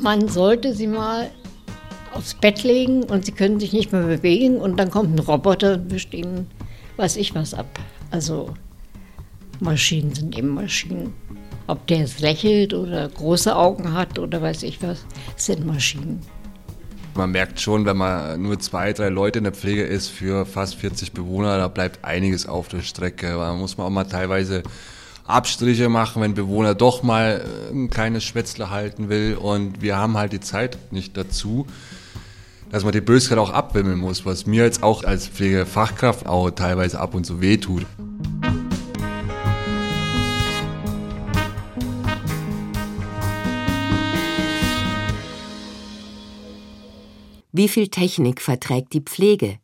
Man sollte sie mal aufs Bett legen und sie können sich nicht mehr bewegen und dann kommt ein Roboter und wischt ihnen, weiß ich was ab. Also Maschinen sind eben Maschinen. Ob der jetzt lächelt oder große Augen hat oder weiß ich was, sind Maschinen. Man merkt schon, wenn man nur zwei, drei Leute in der Pflege ist für fast 40 Bewohner, da bleibt einiges auf der Strecke. Da muss man auch mal teilweise Abstriche machen, wenn Bewohner doch mal ein kleines Schwätzle halten will. Und wir haben halt die Zeit nicht dazu, dass man die Bösheit auch abwimmeln muss, was mir jetzt auch als Pflegefachkraft auch teilweise ab und zu wehtut. Wie viel Technik verträgt die Pflege?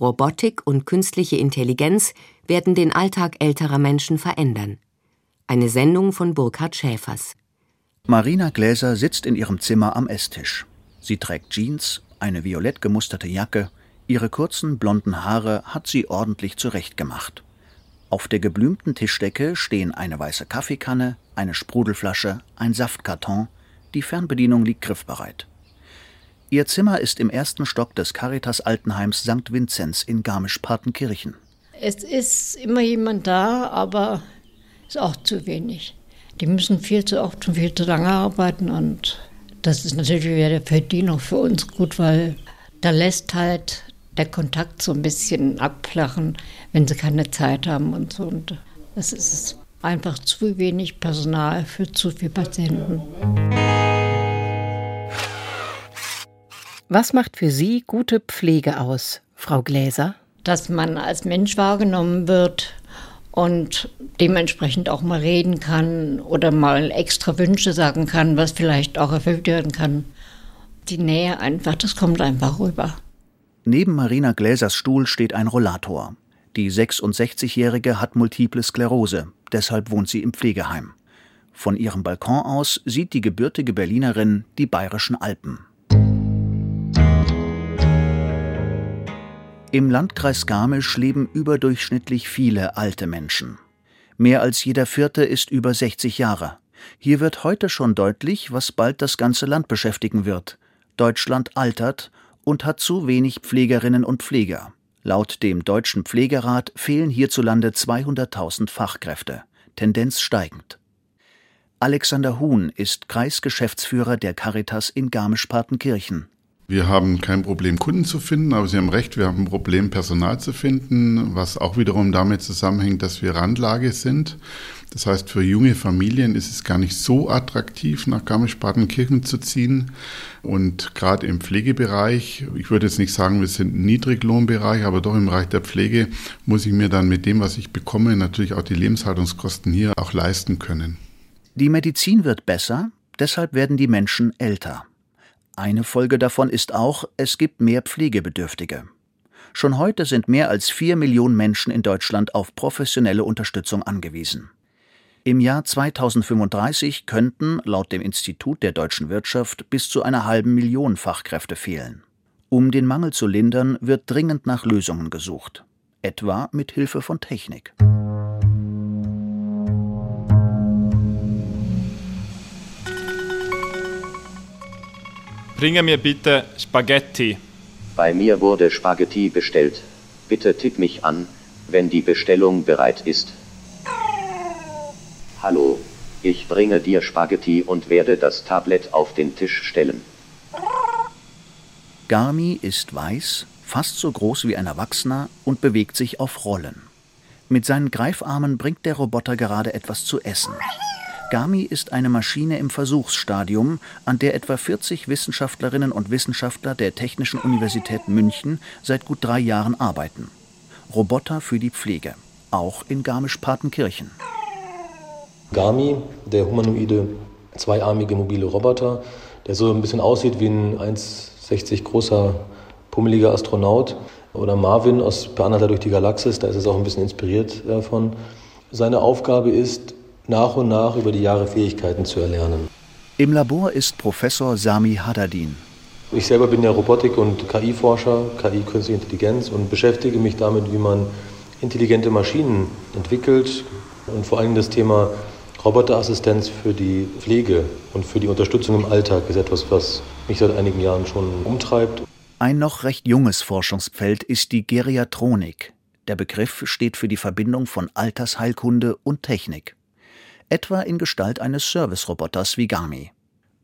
Robotik und künstliche Intelligenz werden den Alltag älterer Menschen verändern. Eine Sendung von Burkhard Schäfers. Marina Gläser sitzt in ihrem Zimmer am Esstisch. Sie trägt Jeans, eine violett gemusterte Jacke, ihre kurzen blonden Haare hat sie ordentlich zurechtgemacht. Auf der geblümten Tischdecke stehen eine weiße Kaffeekanne, eine Sprudelflasche, ein Saftkarton, die Fernbedienung liegt griffbereit. Ihr Zimmer ist im ersten Stock des Caritas Altenheims St. Vinzenz in Garmisch-Partenkirchen. Es ist immer jemand da, aber ist auch zu wenig. Die müssen viel zu oft und viel zu lange arbeiten und das ist natürlich wieder für die noch für uns gut, weil da lässt halt der Kontakt so ein bisschen abflachen, wenn sie keine Zeit haben und so. Und es ist einfach zu wenig Personal für zu viele Patienten. Was macht für Sie gute Pflege aus, Frau Gläser? Dass man als Mensch wahrgenommen wird und dementsprechend auch mal reden kann oder mal extra Wünsche sagen kann, was vielleicht auch erfüllt werden kann. Die Nähe einfach, das kommt einfach rüber. Neben Marina Gläsers Stuhl steht ein Rollator. Die 66-Jährige hat multiple Sklerose, deshalb wohnt sie im Pflegeheim. Von ihrem Balkon aus sieht die gebürtige Berlinerin die bayerischen Alpen. Im Landkreis Garmisch leben überdurchschnittlich viele alte Menschen. Mehr als jeder vierte ist über 60 Jahre. Hier wird heute schon deutlich, was bald das ganze Land beschäftigen wird. Deutschland altert und hat zu wenig Pflegerinnen und Pfleger. Laut dem Deutschen Pflegerat fehlen hierzulande 200.000 Fachkräfte, Tendenz steigend. Alexander Huhn ist Kreisgeschäftsführer der Caritas in Garmisch-Partenkirchen. Wir haben kein Problem, Kunden zu finden, aber Sie haben recht, wir haben ein Problem, Personal zu finden, was auch wiederum damit zusammenhängt, dass wir Randlage sind. Das heißt, für junge Familien ist es gar nicht so attraktiv, nach Garmisch-Partenkirchen zu ziehen. Und gerade im Pflegebereich, ich würde jetzt nicht sagen, wir sind ein Niedriglohnbereich, aber doch im Bereich der Pflege muss ich mir dann mit dem, was ich bekomme, natürlich auch die Lebenshaltungskosten hier auch leisten können. Die Medizin wird besser, deshalb werden die Menschen älter. Eine Folge davon ist auch, es gibt mehr Pflegebedürftige. Schon heute sind mehr als vier Millionen Menschen in Deutschland auf professionelle Unterstützung angewiesen. Im Jahr 2035 könnten, laut dem Institut der deutschen Wirtschaft, bis zu einer halben Million Fachkräfte fehlen. Um den Mangel zu lindern, wird dringend nach Lösungen gesucht, etwa mit Hilfe von Technik. Bringe mir bitte Spaghetti. Bei mir wurde Spaghetti bestellt. Bitte tipp mich an, wenn die Bestellung bereit ist. Hallo, ich bringe dir Spaghetti und werde das Tablet auf den Tisch stellen. Garmi ist weiß, fast so groß wie ein Erwachsener und bewegt sich auf Rollen. Mit seinen Greifarmen bringt der Roboter gerade etwas zu essen. Gami ist eine Maschine im Versuchsstadium, an der etwa 40 Wissenschaftlerinnen und Wissenschaftler der Technischen Universität München seit gut drei Jahren arbeiten. Roboter für die Pflege, auch in Garmisch-Partenkirchen. Gami, der humanoide zweiarmige mobile Roboter, der so ein bisschen aussieht wie ein 1,60 großer pummeliger Astronaut. Oder Marvin aus Per durch die Galaxis, da ist es auch ein bisschen inspiriert davon. Seine Aufgabe ist, nach und nach über die Jahre Fähigkeiten zu erlernen. Im Labor ist Professor Sami Hadadin. Ich selber bin ja Robotik- und KI-Forscher, KI Künstliche Intelligenz und beschäftige mich damit, wie man intelligente Maschinen entwickelt, Und vor allem das Thema Roboterassistenz für die Pflege und für die Unterstützung im Alltag ist etwas, was mich seit einigen Jahren schon umtreibt. Ein noch recht junges Forschungsfeld ist die Geriatronik. Der Begriff steht für die Verbindung von Altersheilkunde und Technik. Etwa in Gestalt eines Service-Roboters wie Gami.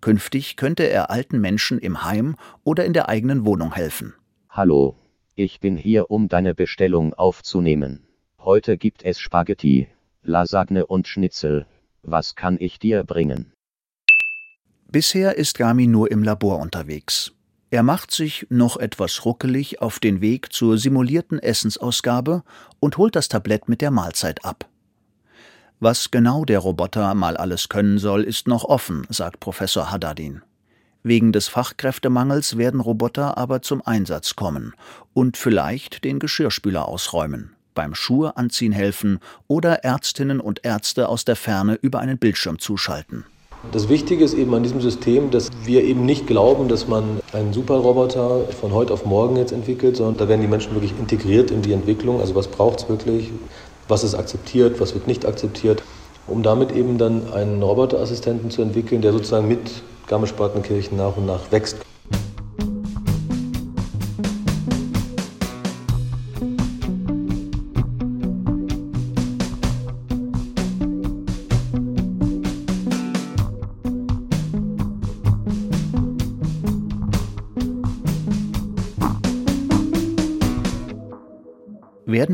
Künftig könnte er alten Menschen im Heim oder in der eigenen Wohnung helfen. Hallo, ich bin hier, um deine Bestellung aufzunehmen. Heute gibt es Spaghetti, Lasagne und Schnitzel. Was kann ich dir bringen? Bisher ist Gami nur im Labor unterwegs. Er macht sich, noch etwas ruckelig, auf den Weg zur simulierten Essensausgabe und holt das Tablett mit der Mahlzeit ab. Was genau der Roboter mal alles können soll, ist noch offen, sagt Professor Haddadin. Wegen des Fachkräftemangels werden Roboter aber zum Einsatz kommen und vielleicht den Geschirrspüler ausräumen beim Schuhe anziehen helfen oder Ärztinnen und Ärzte aus der Ferne über einen Bildschirm zuschalten. Das Wichtige ist eben an diesem System, dass wir eben nicht glauben, dass man einen Superroboter von heute auf morgen jetzt entwickelt, sondern da werden die Menschen wirklich integriert in die Entwicklung. Also was braucht es wirklich, was ist akzeptiert, was wird nicht akzeptiert, um damit eben dann einen Roboterassistenten zu entwickeln, der sozusagen mit Garmisch-Partenkirchen nach und nach wächst.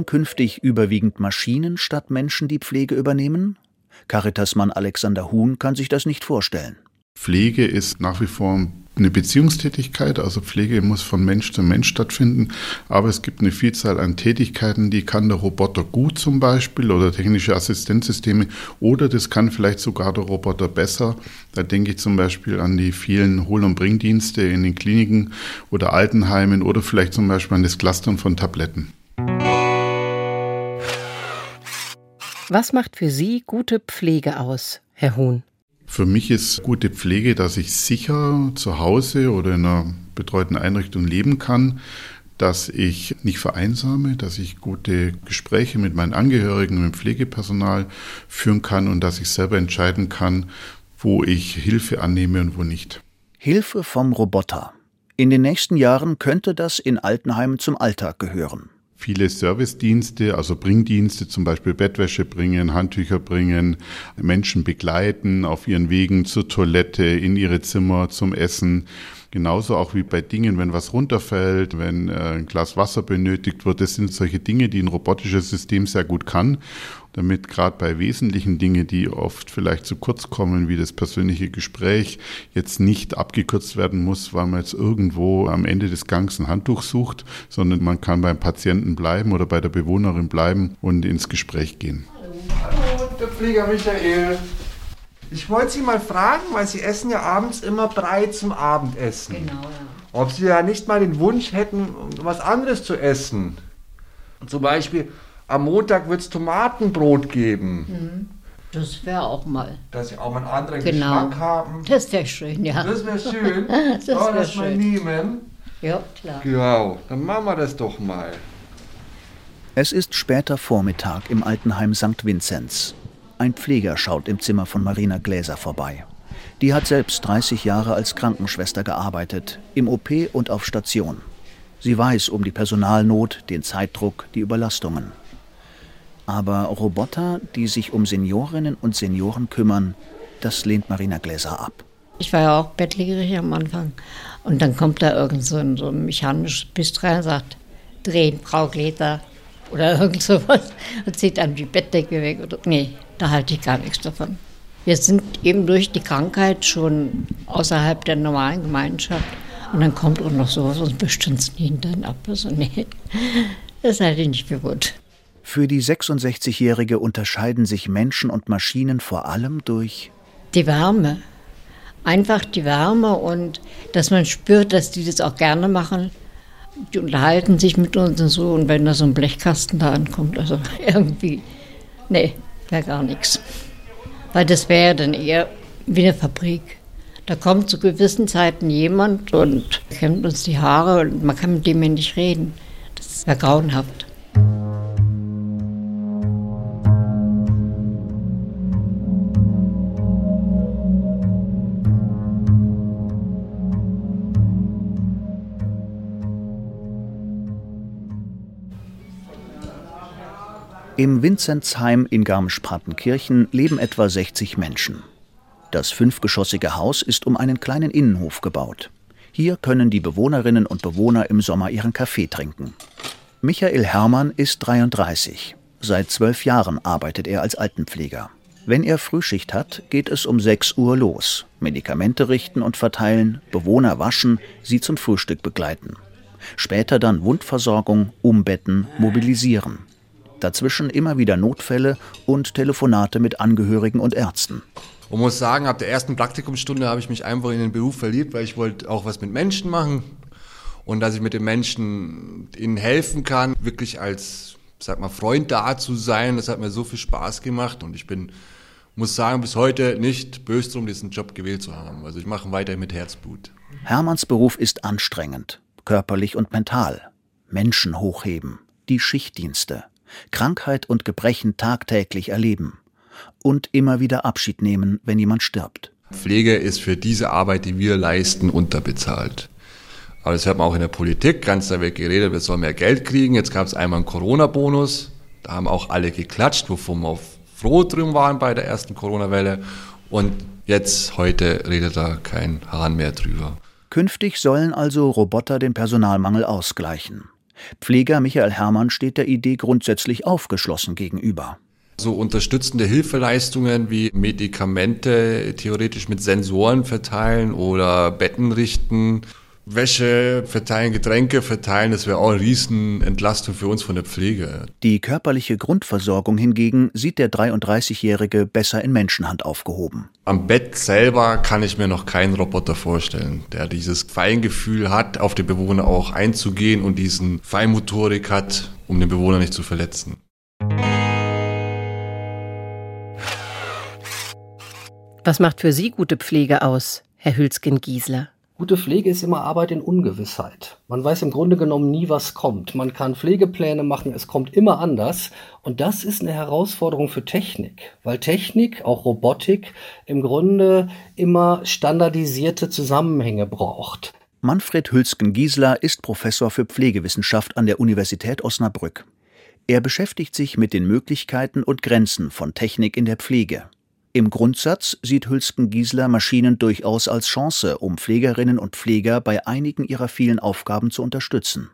Künftig überwiegend Maschinen statt Menschen die Pflege übernehmen? Caritasmann Alexander Huhn kann sich das nicht vorstellen. Pflege ist nach wie vor eine Beziehungstätigkeit, also Pflege muss von Mensch zu Mensch stattfinden, aber es gibt eine Vielzahl an Tätigkeiten, die kann der Roboter gut zum Beispiel oder technische Assistenzsysteme oder das kann vielleicht sogar der Roboter besser. Da denke ich zum Beispiel an die vielen Hol- und Bringdienste in den Kliniken oder Altenheimen oder vielleicht zum Beispiel an das Clustern von Tabletten. Was macht für Sie gute Pflege aus, Herr Huhn? Für mich ist gute Pflege, dass ich sicher zu Hause oder in einer betreuten Einrichtung leben kann, dass ich nicht vereinsame, dass ich gute Gespräche mit meinen Angehörigen, mit dem Pflegepersonal führen kann und dass ich selber entscheiden kann, wo ich Hilfe annehme und wo nicht. Hilfe vom Roboter. In den nächsten Jahren könnte das in Altenheimen zum Alltag gehören viele Servicedienste, also Bringdienste, zum Beispiel Bettwäsche bringen, Handtücher bringen, Menschen begleiten auf ihren Wegen zur Toilette, in ihre Zimmer, zum Essen. Genauso auch wie bei Dingen, wenn was runterfällt, wenn äh, ein Glas Wasser benötigt wird. Das sind solche Dinge, die ein robotisches System sehr gut kann damit gerade bei wesentlichen Dingen, die oft vielleicht zu kurz kommen, wie das persönliche Gespräch, jetzt nicht abgekürzt werden muss, weil man jetzt irgendwo am Ende des Gangs ein Handtuch sucht, sondern man kann beim Patienten bleiben oder bei der Bewohnerin bleiben und ins Gespräch gehen. Hallo, der Pfleger Michael. Ich wollte Sie mal fragen, weil Sie essen ja abends immer Brei zum Abendessen. Genau, ja. Ob Sie ja nicht mal den Wunsch hätten, was anderes zu essen. Zum Beispiel am Montag wird es Tomatenbrot geben. Mhm. Das wäre auch mal. Dass sie auch mal einen anderen genau. Geschmack haben. Das wäre schön, ja. Das wäre schön. das wäre das schön. mal nehmen. Ja, klar. Genau, dann machen wir das doch mal. Es ist später Vormittag im Altenheim St. Vinzenz. Ein Pfleger schaut im Zimmer von Marina Gläser vorbei. Die hat selbst 30 Jahre als Krankenschwester gearbeitet, im OP und auf Station. Sie weiß um die Personalnot, den Zeitdruck, die Überlastungen. Aber Roboter, die sich um Seniorinnen und Senioren kümmern, das lehnt Marina Gläser ab. Ich war ja auch bettlägerig am Anfang. Und dann kommt da irgend so ein, so ein mechanisches Biss rein und sagt, drehen, Frau Gläser oder irgend sowas und zieht einem die Bettdecke weg. Oder, nee, da halte ich gar nichts davon. Wir sind eben durch die Krankheit schon außerhalb der normalen Gemeinschaft. Und dann kommt auch noch sowas und bestimmt es nie dann ab. Also nee, das halte ich nicht für gut. Für die 66-Jährige unterscheiden sich Menschen und Maschinen vor allem durch die Wärme. Einfach die Wärme und dass man spürt, dass die das auch gerne machen. Die unterhalten sich mit uns und so. Und wenn da so ein Blechkasten da ankommt, also irgendwie, nee, wäre gar nichts. Weil das wäre dann eher wie eine Fabrik. Da kommt zu gewissen Zeiten jemand und kämmt uns die Haare und man kann mit dem ja nicht reden. Das wäre grauenhaft. Im Vinzenzheim in Garmisch-Partenkirchen leben etwa 60 Menschen. Das fünfgeschossige Haus ist um einen kleinen Innenhof gebaut. Hier können die Bewohnerinnen und Bewohner im Sommer ihren Kaffee trinken. Michael Hermann ist 33. Seit zwölf Jahren arbeitet er als Altenpfleger. Wenn er Frühschicht hat, geht es um 6 Uhr los. Medikamente richten und verteilen, Bewohner waschen, sie zum Frühstück begleiten. Später dann Wundversorgung, Umbetten, Mobilisieren. Dazwischen immer wieder Notfälle und Telefonate mit Angehörigen und Ärzten. Und muss sagen, ab der ersten Praktikumsstunde habe ich mich einfach in den Beruf verliebt, weil ich wollte auch was mit Menschen machen und dass ich mit den Menschen ihnen helfen kann, wirklich als, sag mal, Freund da zu sein. Das hat mir so viel Spaß gemacht und ich bin, muss sagen, bis heute nicht böse drum, diesen Job gewählt zu haben. Also ich mache weiterhin mit Herzblut. Hermanns Beruf ist anstrengend, körperlich und mental. Menschen hochheben, die Schichtdienste, Krankheit und Gebrechen tagtäglich erleben und immer wieder Abschied nehmen, wenn jemand stirbt. Pflege ist für diese Arbeit, die wir leisten, unterbezahlt. Aber das hört man auch in der Politik. Ganz da wird geredet, wir sollen mehr Geld kriegen. Jetzt gab es einmal einen Corona-Bonus. Da haben auch alle geklatscht, wovon wir froh drin waren bei der ersten Corona-Welle. Und jetzt, heute redet da kein Hahn mehr drüber. Künftig sollen also Roboter den Personalmangel ausgleichen. Pfleger Michael Hermann steht der Idee grundsätzlich aufgeschlossen gegenüber. So unterstützende Hilfeleistungen wie Medikamente theoretisch mit Sensoren verteilen oder Betten richten, Wäsche verteilen, Getränke verteilen, das wäre auch eine Riesenentlastung für uns von der Pflege. Die körperliche Grundversorgung hingegen sieht der 33-Jährige besser in Menschenhand aufgehoben. Am Bett selber kann ich mir noch keinen Roboter vorstellen, der dieses Feingefühl hat, auf den Bewohner auch einzugehen und diesen Feinmotorik hat, um den Bewohner nicht zu verletzen. Was macht für Sie gute Pflege aus, Herr Hülsgen-Giesler? Gute Pflege ist immer Arbeit in Ungewissheit. Man weiß im Grunde genommen nie, was kommt. Man kann Pflegepläne machen, es kommt immer anders. Und das ist eine Herausforderung für Technik, weil Technik, auch Robotik, im Grunde immer standardisierte Zusammenhänge braucht. Manfred Hülsgen-Giesler ist Professor für Pflegewissenschaft an der Universität Osnabrück. Er beschäftigt sich mit den Möglichkeiten und Grenzen von Technik in der Pflege. Im Grundsatz sieht Hülsken-Giesler Maschinen durchaus als Chance, um Pflegerinnen und Pfleger bei einigen ihrer vielen Aufgaben zu unterstützen.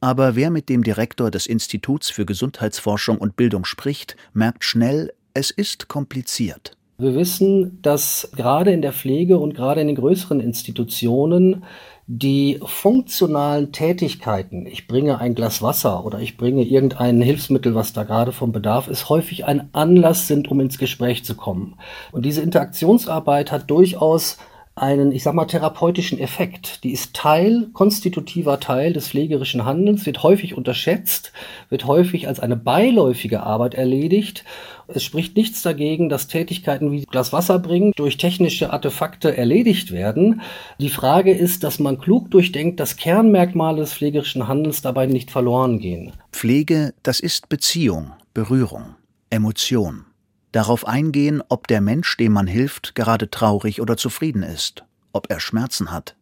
Aber wer mit dem Direktor des Instituts für Gesundheitsforschung und Bildung spricht, merkt schnell, es ist kompliziert. Wir wissen, dass gerade in der Pflege und gerade in den größeren Institutionen die funktionalen Tätigkeiten, ich bringe ein Glas Wasser oder ich bringe irgendein Hilfsmittel, was da gerade vom Bedarf ist, häufig ein Anlass sind, um ins Gespräch zu kommen. Und diese Interaktionsarbeit hat durchaus einen, ich sag mal, therapeutischen Effekt. Die ist Teil, konstitutiver Teil des pflegerischen Handelns, wird häufig unterschätzt, wird häufig als eine beiläufige Arbeit erledigt. Es spricht nichts dagegen, dass Tätigkeiten wie Glas Wasser bringen durch technische Artefakte erledigt werden. Die Frage ist, dass man klug durchdenkt, dass Kernmerkmale des pflegerischen Handelns dabei nicht verloren gehen. Pflege, das ist Beziehung, Berührung, Emotion darauf eingehen, ob der Mensch, dem man hilft, gerade traurig oder zufrieden ist, ob er Schmerzen hat.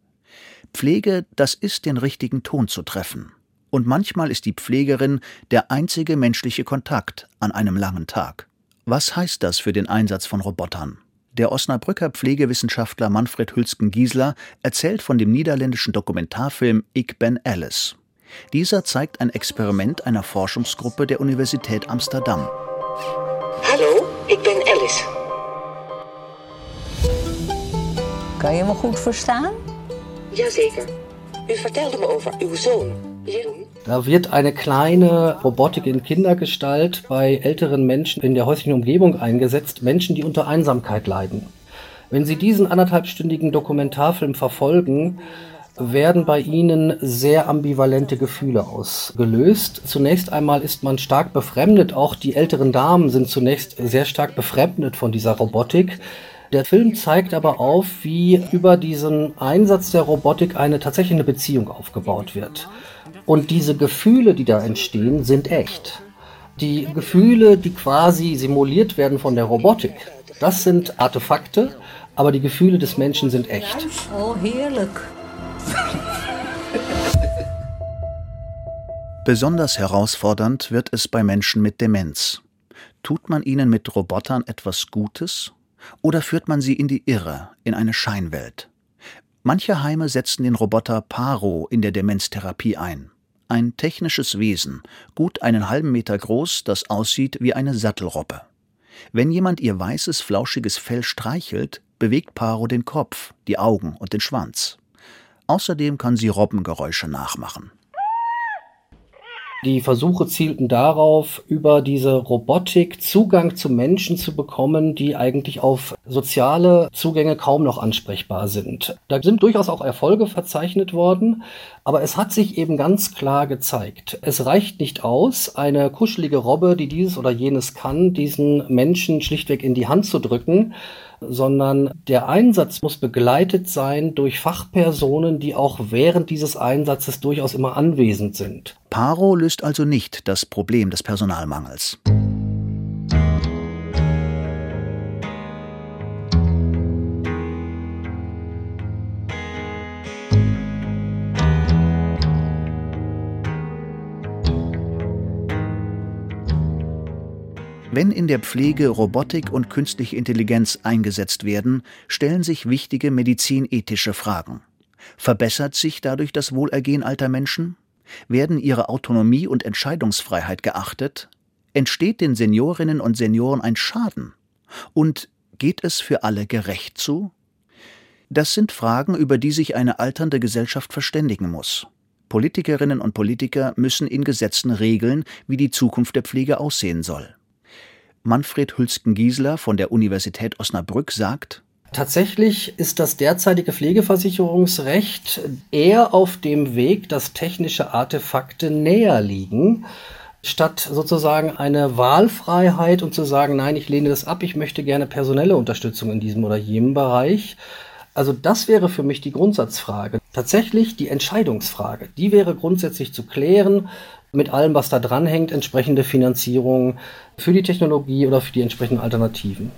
Pflege, das ist den richtigen Ton zu treffen. Und manchmal ist die Pflegerin der einzige menschliche Kontakt an einem langen Tag. Was heißt das für den Einsatz von Robotern? Der Osnabrücker Pflegewissenschaftler Manfred Hülsken-Giesler erzählt von dem niederländischen Dokumentarfilm Ich ben Alice. Dieser zeigt ein Experiment einer Forschungsgruppe der Universität Amsterdam. Ik ben Alice. Kan je me goed verstaan? Jazeker. U vertelde me over uw zoon, Jeroen. Da wird eine kleine Robotik in Kindergestalt bei älteren Menschen in der häuslichen Umgebung eingesetzt, Menschen, die unter Einsamkeit leiden. Wenn Sie diesen anderthalbstündigen Dokumentarfilm verfolgen, werden bei ihnen sehr ambivalente Gefühle ausgelöst. Zunächst einmal ist man stark befremdet, auch die älteren Damen sind zunächst sehr stark befremdet von dieser Robotik. Der Film zeigt aber auf, wie über diesen Einsatz der Robotik eine tatsächliche Beziehung aufgebaut wird. Und diese Gefühle, die da entstehen, sind echt. Die Gefühle, die quasi simuliert werden von der Robotik, das sind Artefakte, aber die Gefühle des Menschen sind echt. Oh, herrlich. Besonders herausfordernd wird es bei Menschen mit Demenz. Tut man ihnen mit Robotern etwas Gutes oder führt man sie in die Irre, in eine Scheinwelt? Manche Heime setzen den Roboter Paro in der Demenztherapie ein. Ein technisches Wesen, gut einen halben Meter groß, das aussieht wie eine Sattelroppe. Wenn jemand ihr weißes, flauschiges Fell streichelt, bewegt Paro den Kopf, die Augen und den Schwanz. Außerdem kann sie Robbengeräusche nachmachen. Die Versuche zielten darauf, über diese Robotik Zugang zu Menschen zu bekommen, die eigentlich auf soziale Zugänge kaum noch ansprechbar sind. Da sind durchaus auch Erfolge verzeichnet worden, aber es hat sich eben ganz klar gezeigt, es reicht nicht aus, eine kuschelige Robbe, die dieses oder jenes kann, diesen Menschen schlichtweg in die Hand zu drücken, sondern der Einsatz muss begleitet sein durch Fachpersonen, die auch während dieses Einsatzes durchaus immer anwesend sind. Paro löst also nicht das Problem des Personalmangels. Wenn in der Pflege Robotik und künstliche Intelligenz eingesetzt werden, stellen sich wichtige medizinethische Fragen. Verbessert sich dadurch das Wohlergehen alter Menschen? Werden ihre Autonomie und Entscheidungsfreiheit geachtet? Entsteht den Seniorinnen und Senioren ein Schaden? Und geht es für alle gerecht zu? Das sind Fragen, über die sich eine alternde Gesellschaft verständigen muss. Politikerinnen und Politiker müssen in Gesetzen regeln, wie die Zukunft der Pflege aussehen soll. Manfred Hülsken-Giesler von der Universität Osnabrück sagt, Tatsächlich ist das derzeitige Pflegeversicherungsrecht eher auf dem Weg, dass technische Artefakte näher liegen, statt sozusagen eine Wahlfreiheit und zu sagen, nein, ich lehne das ab, ich möchte gerne personelle Unterstützung in diesem oder jenem Bereich. Also das wäre für mich die Grundsatzfrage. Tatsächlich die Entscheidungsfrage, die wäre grundsätzlich zu klären mit allem, was da dranhängt, entsprechende Finanzierung für die Technologie oder für die entsprechenden Alternativen.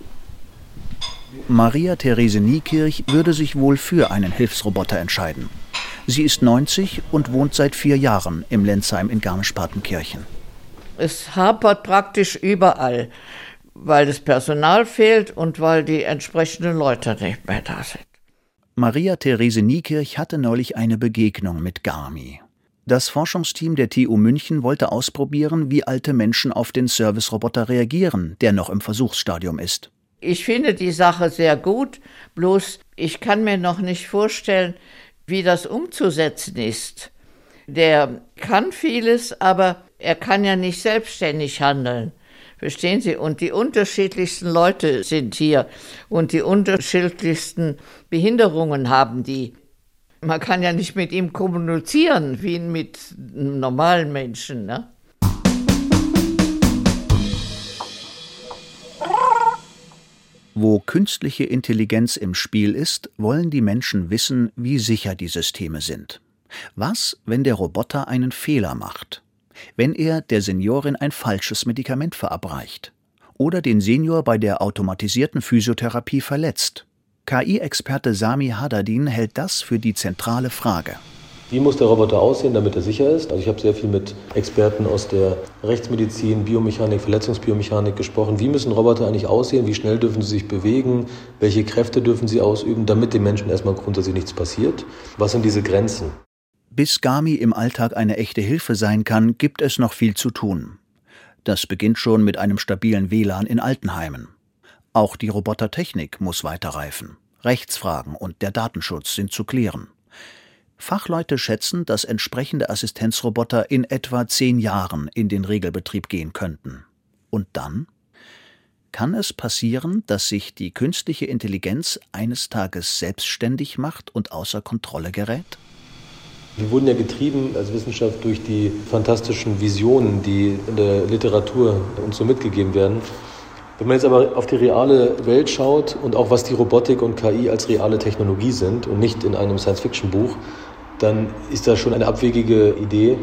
Maria Therese Niekirch würde sich wohl für einen Hilfsroboter entscheiden. Sie ist 90 und wohnt seit vier Jahren im Lenzheim in Garmisch-Partenkirchen. Es hapert praktisch überall, weil das Personal fehlt und weil die entsprechenden Leute nicht mehr da sind. Maria Therese Niekirch hatte neulich eine Begegnung mit Garmi. Das Forschungsteam der TU München wollte ausprobieren, wie alte Menschen auf den Serviceroboter reagieren, der noch im Versuchsstadium ist. Ich finde die Sache sehr gut, bloß ich kann mir noch nicht vorstellen, wie das umzusetzen ist. Der kann vieles, aber er kann ja nicht selbstständig handeln. Verstehen Sie? Und die unterschiedlichsten Leute sind hier und die unterschiedlichsten Behinderungen haben die. Man kann ja nicht mit ihm kommunizieren wie mit normalen Menschen. Ne? Wo künstliche Intelligenz im Spiel ist, wollen die Menschen wissen, wie sicher die Systeme sind. Was, wenn der Roboter einen Fehler macht? Wenn er der Seniorin ein falsches Medikament verabreicht? Oder den Senior bei der automatisierten Physiotherapie verletzt? KI-Experte Sami Hadadin hält das für die zentrale Frage. Wie muss der Roboter aussehen, damit er sicher ist? Also ich habe sehr viel mit Experten aus der Rechtsmedizin, Biomechanik, Verletzungsbiomechanik gesprochen. Wie müssen Roboter eigentlich aussehen? Wie schnell dürfen sie sich bewegen? Welche Kräfte dürfen sie ausüben, damit dem Menschen erstmal grundsätzlich nichts passiert? Was sind diese Grenzen? Bis Gami im Alltag eine echte Hilfe sein kann, gibt es noch viel zu tun. Das beginnt schon mit einem stabilen WLAN in Altenheimen. Auch die Robotertechnik muss weiterreifen. Rechtsfragen und der Datenschutz sind zu klären. Fachleute schätzen, dass entsprechende Assistenzroboter in etwa zehn Jahren in den Regelbetrieb gehen könnten. Und dann? Kann es passieren, dass sich die künstliche Intelligenz eines Tages selbstständig macht und außer Kontrolle gerät? Wir wurden ja getrieben als Wissenschaft durch die fantastischen Visionen, die in der Literatur uns so mitgegeben werden. Wenn man jetzt aber auf die reale Welt schaut und auch was die Robotik und KI als reale Technologie sind und nicht in einem Science-Fiction-Buch, dann ist das schon eine abwegige Idee.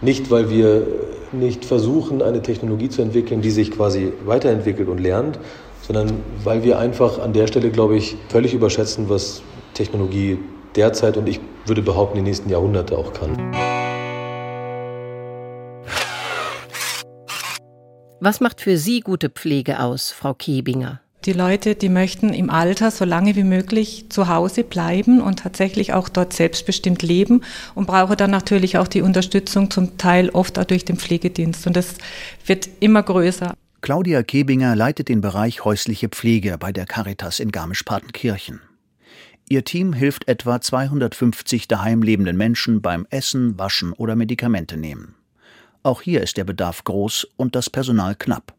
Nicht, weil wir nicht versuchen, eine Technologie zu entwickeln, die sich quasi weiterentwickelt und lernt, sondern weil wir einfach an der Stelle, glaube ich, völlig überschätzen, was Technologie derzeit und ich würde behaupten, die nächsten Jahrhunderte auch kann. Was macht für Sie gute Pflege aus, Frau Kebinger? Die Leute, die möchten im Alter so lange wie möglich zu Hause bleiben und tatsächlich auch dort selbstbestimmt leben und brauchen dann natürlich auch die Unterstützung zum Teil oft auch durch den Pflegedienst. Und das wird immer größer. Claudia Kebinger leitet den Bereich häusliche Pflege bei der Caritas in Garmisch-Partenkirchen. Ihr Team hilft etwa 250 daheim lebenden Menschen beim Essen, Waschen oder Medikamente nehmen. Auch hier ist der Bedarf groß und das Personal knapp.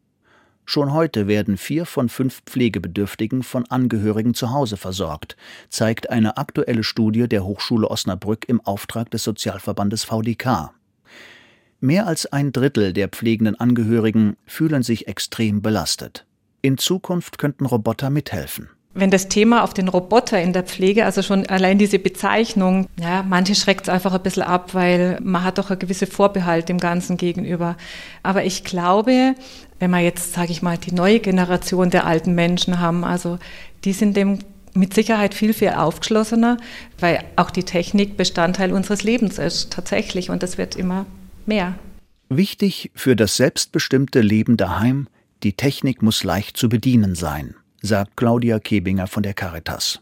Schon heute werden vier von fünf Pflegebedürftigen von Angehörigen zu Hause versorgt, zeigt eine aktuelle Studie der Hochschule Osnabrück im Auftrag des Sozialverbandes VDK. Mehr als ein Drittel der pflegenden Angehörigen fühlen sich extrem belastet. In Zukunft könnten Roboter mithelfen wenn das Thema auf den Roboter in der Pflege, also schon allein diese Bezeichnung, ja, manche schreckt es einfach ein bisschen ab, weil man hat doch eine gewisse Vorbehalt dem Ganzen gegenüber. Aber ich glaube, wenn wir jetzt, sage ich mal, die neue Generation der alten Menschen haben, also die sind dem mit Sicherheit viel, viel aufgeschlossener, weil auch die Technik Bestandteil unseres Lebens ist, tatsächlich, und das wird immer mehr. Wichtig für das selbstbestimmte Leben daheim, die Technik muss leicht zu bedienen sein sagt Claudia Kebinger von der Caritas.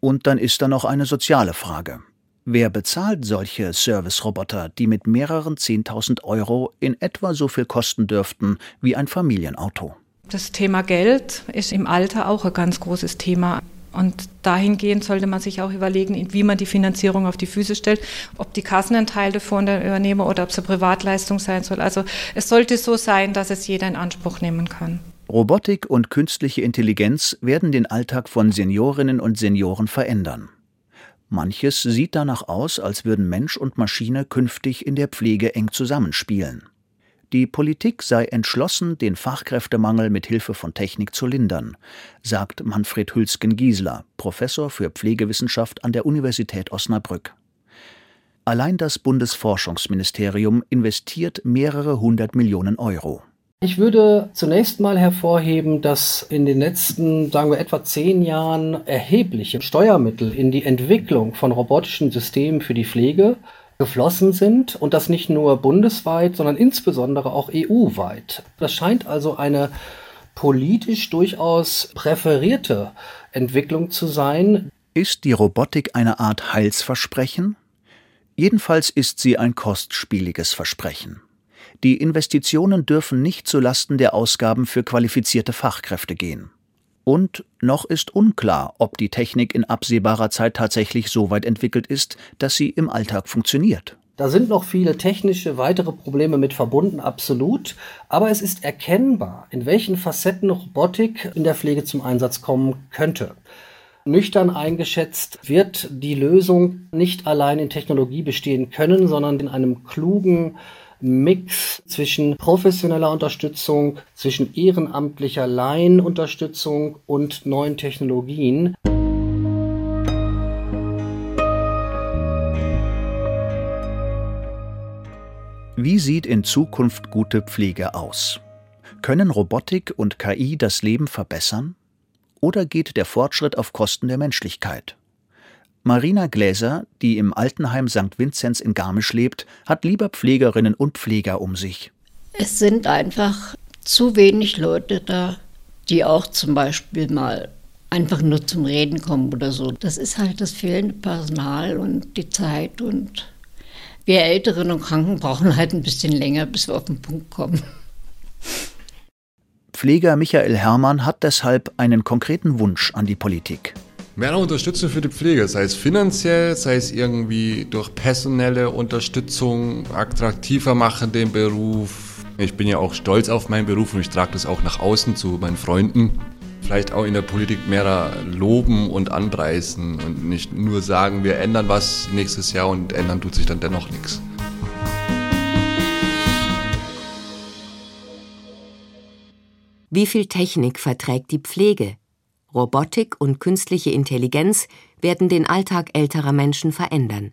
Und dann ist da noch eine soziale Frage. Wer bezahlt solche Service-Roboter, die mit mehreren 10.000 Euro in etwa so viel kosten dürften wie ein Familienauto? Das Thema Geld ist im Alter auch ein ganz großes Thema. Und dahingehend sollte man sich auch überlegen, wie man die Finanzierung auf die Füße stellt, ob die Kassen einen Teil davon übernehmen oder ob es eine Privatleistung sein soll. Also es sollte so sein, dass es jeder in Anspruch nehmen kann. Robotik und künstliche Intelligenz werden den Alltag von Seniorinnen und Senioren verändern. Manches sieht danach aus, als würden Mensch und Maschine künftig in der Pflege eng zusammenspielen. Die Politik sei entschlossen, den Fachkräftemangel mit Hilfe von Technik zu lindern, sagt Manfred Hülsken-Giesler, Professor für Pflegewissenschaft an der Universität Osnabrück. Allein das Bundesforschungsministerium investiert mehrere hundert Millionen Euro. Ich würde zunächst mal hervorheben, dass in den letzten, sagen wir, etwa zehn Jahren erhebliche Steuermittel in die Entwicklung von robotischen Systemen für die Pflege geflossen sind und das nicht nur bundesweit, sondern insbesondere auch EU-weit. Das scheint also eine politisch durchaus präferierte Entwicklung zu sein. Ist die Robotik eine Art Heilsversprechen? Jedenfalls ist sie ein kostspieliges Versprechen. Die Investitionen dürfen nicht zulasten der Ausgaben für qualifizierte Fachkräfte gehen. Und noch ist unklar, ob die Technik in absehbarer Zeit tatsächlich so weit entwickelt ist, dass sie im Alltag funktioniert. Da sind noch viele technische weitere Probleme mit verbunden, absolut. Aber es ist erkennbar, in welchen Facetten Robotik in der Pflege zum Einsatz kommen könnte. Nüchtern eingeschätzt wird die Lösung nicht allein in Technologie bestehen können, sondern in einem klugen Mix zwischen professioneller Unterstützung, zwischen ehrenamtlicher Laienunterstützung und neuen Technologien. Wie sieht in Zukunft gute Pflege aus? Können Robotik und KI das Leben verbessern? Oder geht der Fortschritt auf Kosten der Menschlichkeit? Marina Gläser, die im Altenheim St. Vinzenz in Garmisch lebt, hat lieber Pflegerinnen und Pfleger um sich. Es sind einfach zu wenig Leute da, die auch zum Beispiel mal einfach nur zum Reden kommen oder so. Das ist halt das fehlende Personal und die Zeit und wir Älteren und Kranken brauchen halt ein bisschen länger, bis wir auf den Punkt kommen. Pfleger Michael Herrmann hat deshalb einen konkreten Wunsch an die Politik. Mehr Unterstützung für die Pflege, sei es finanziell, sei es irgendwie durch personelle Unterstützung, attraktiver machen den Beruf. Ich bin ja auch stolz auf meinen Beruf und ich trage das auch nach außen zu meinen Freunden. Vielleicht auch in der Politik mehr loben und anpreisen und nicht nur sagen, wir ändern was nächstes Jahr und ändern tut sich dann dennoch nichts. Wie viel Technik verträgt die Pflege? Robotik und künstliche Intelligenz werden den Alltag älterer Menschen verändern.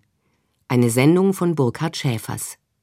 Eine Sendung von Burkhard Schäfers